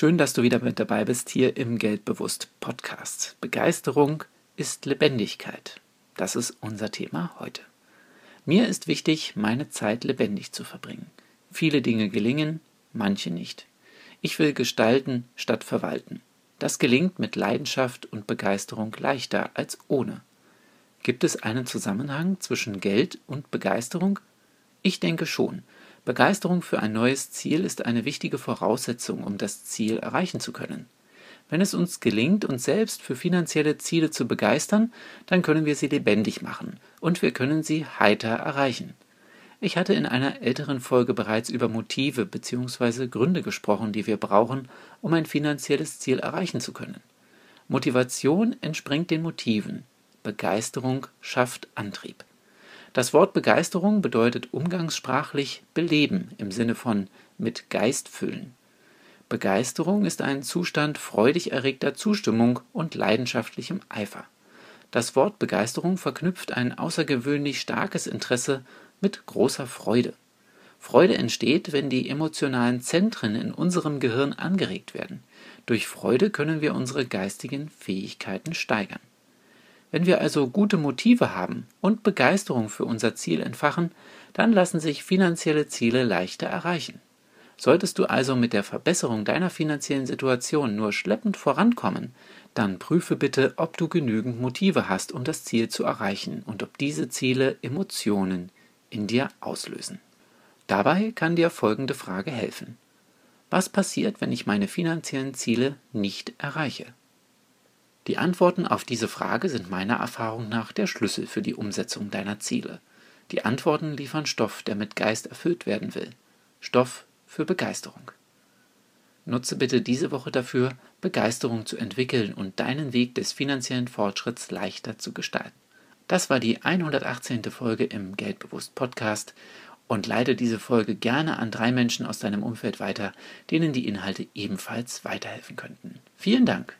Schön, dass du wieder mit dabei bist hier im Geldbewusst Podcast. Begeisterung ist Lebendigkeit. Das ist unser Thema heute. Mir ist wichtig, meine Zeit lebendig zu verbringen. Viele Dinge gelingen, manche nicht. Ich will gestalten statt verwalten. Das gelingt mit Leidenschaft und Begeisterung leichter als ohne. Gibt es einen Zusammenhang zwischen Geld und Begeisterung? Ich denke schon. Begeisterung für ein neues Ziel ist eine wichtige Voraussetzung, um das Ziel erreichen zu können. Wenn es uns gelingt, uns selbst für finanzielle Ziele zu begeistern, dann können wir sie lebendig machen und wir können sie heiter erreichen. Ich hatte in einer älteren Folge bereits über Motive bzw. Gründe gesprochen, die wir brauchen, um ein finanzielles Ziel erreichen zu können. Motivation entspringt den Motiven, Begeisterung schafft Antrieb. Das Wort Begeisterung bedeutet umgangssprachlich beleben im Sinne von mit Geist füllen. Begeisterung ist ein Zustand freudig erregter Zustimmung und leidenschaftlichem Eifer. Das Wort Begeisterung verknüpft ein außergewöhnlich starkes Interesse mit großer Freude. Freude entsteht, wenn die emotionalen Zentren in unserem Gehirn angeregt werden. Durch Freude können wir unsere geistigen Fähigkeiten steigern. Wenn wir also gute Motive haben und Begeisterung für unser Ziel entfachen, dann lassen sich finanzielle Ziele leichter erreichen. Solltest du also mit der Verbesserung deiner finanziellen Situation nur schleppend vorankommen, dann prüfe bitte, ob du genügend Motive hast, um das Ziel zu erreichen und ob diese Ziele Emotionen in dir auslösen. Dabei kann dir folgende Frage helfen. Was passiert, wenn ich meine finanziellen Ziele nicht erreiche? Die Antworten auf diese Frage sind meiner Erfahrung nach der Schlüssel für die Umsetzung deiner Ziele. Die Antworten liefern Stoff, der mit Geist erfüllt werden will. Stoff für Begeisterung. Nutze bitte diese Woche dafür, Begeisterung zu entwickeln und deinen Weg des finanziellen Fortschritts leichter zu gestalten. Das war die 118. Folge im Geldbewusst Podcast und leite diese Folge gerne an drei Menschen aus deinem Umfeld weiter, denen die Inhalte ebenfalls weiterhelfen könnten. Vielen Dank.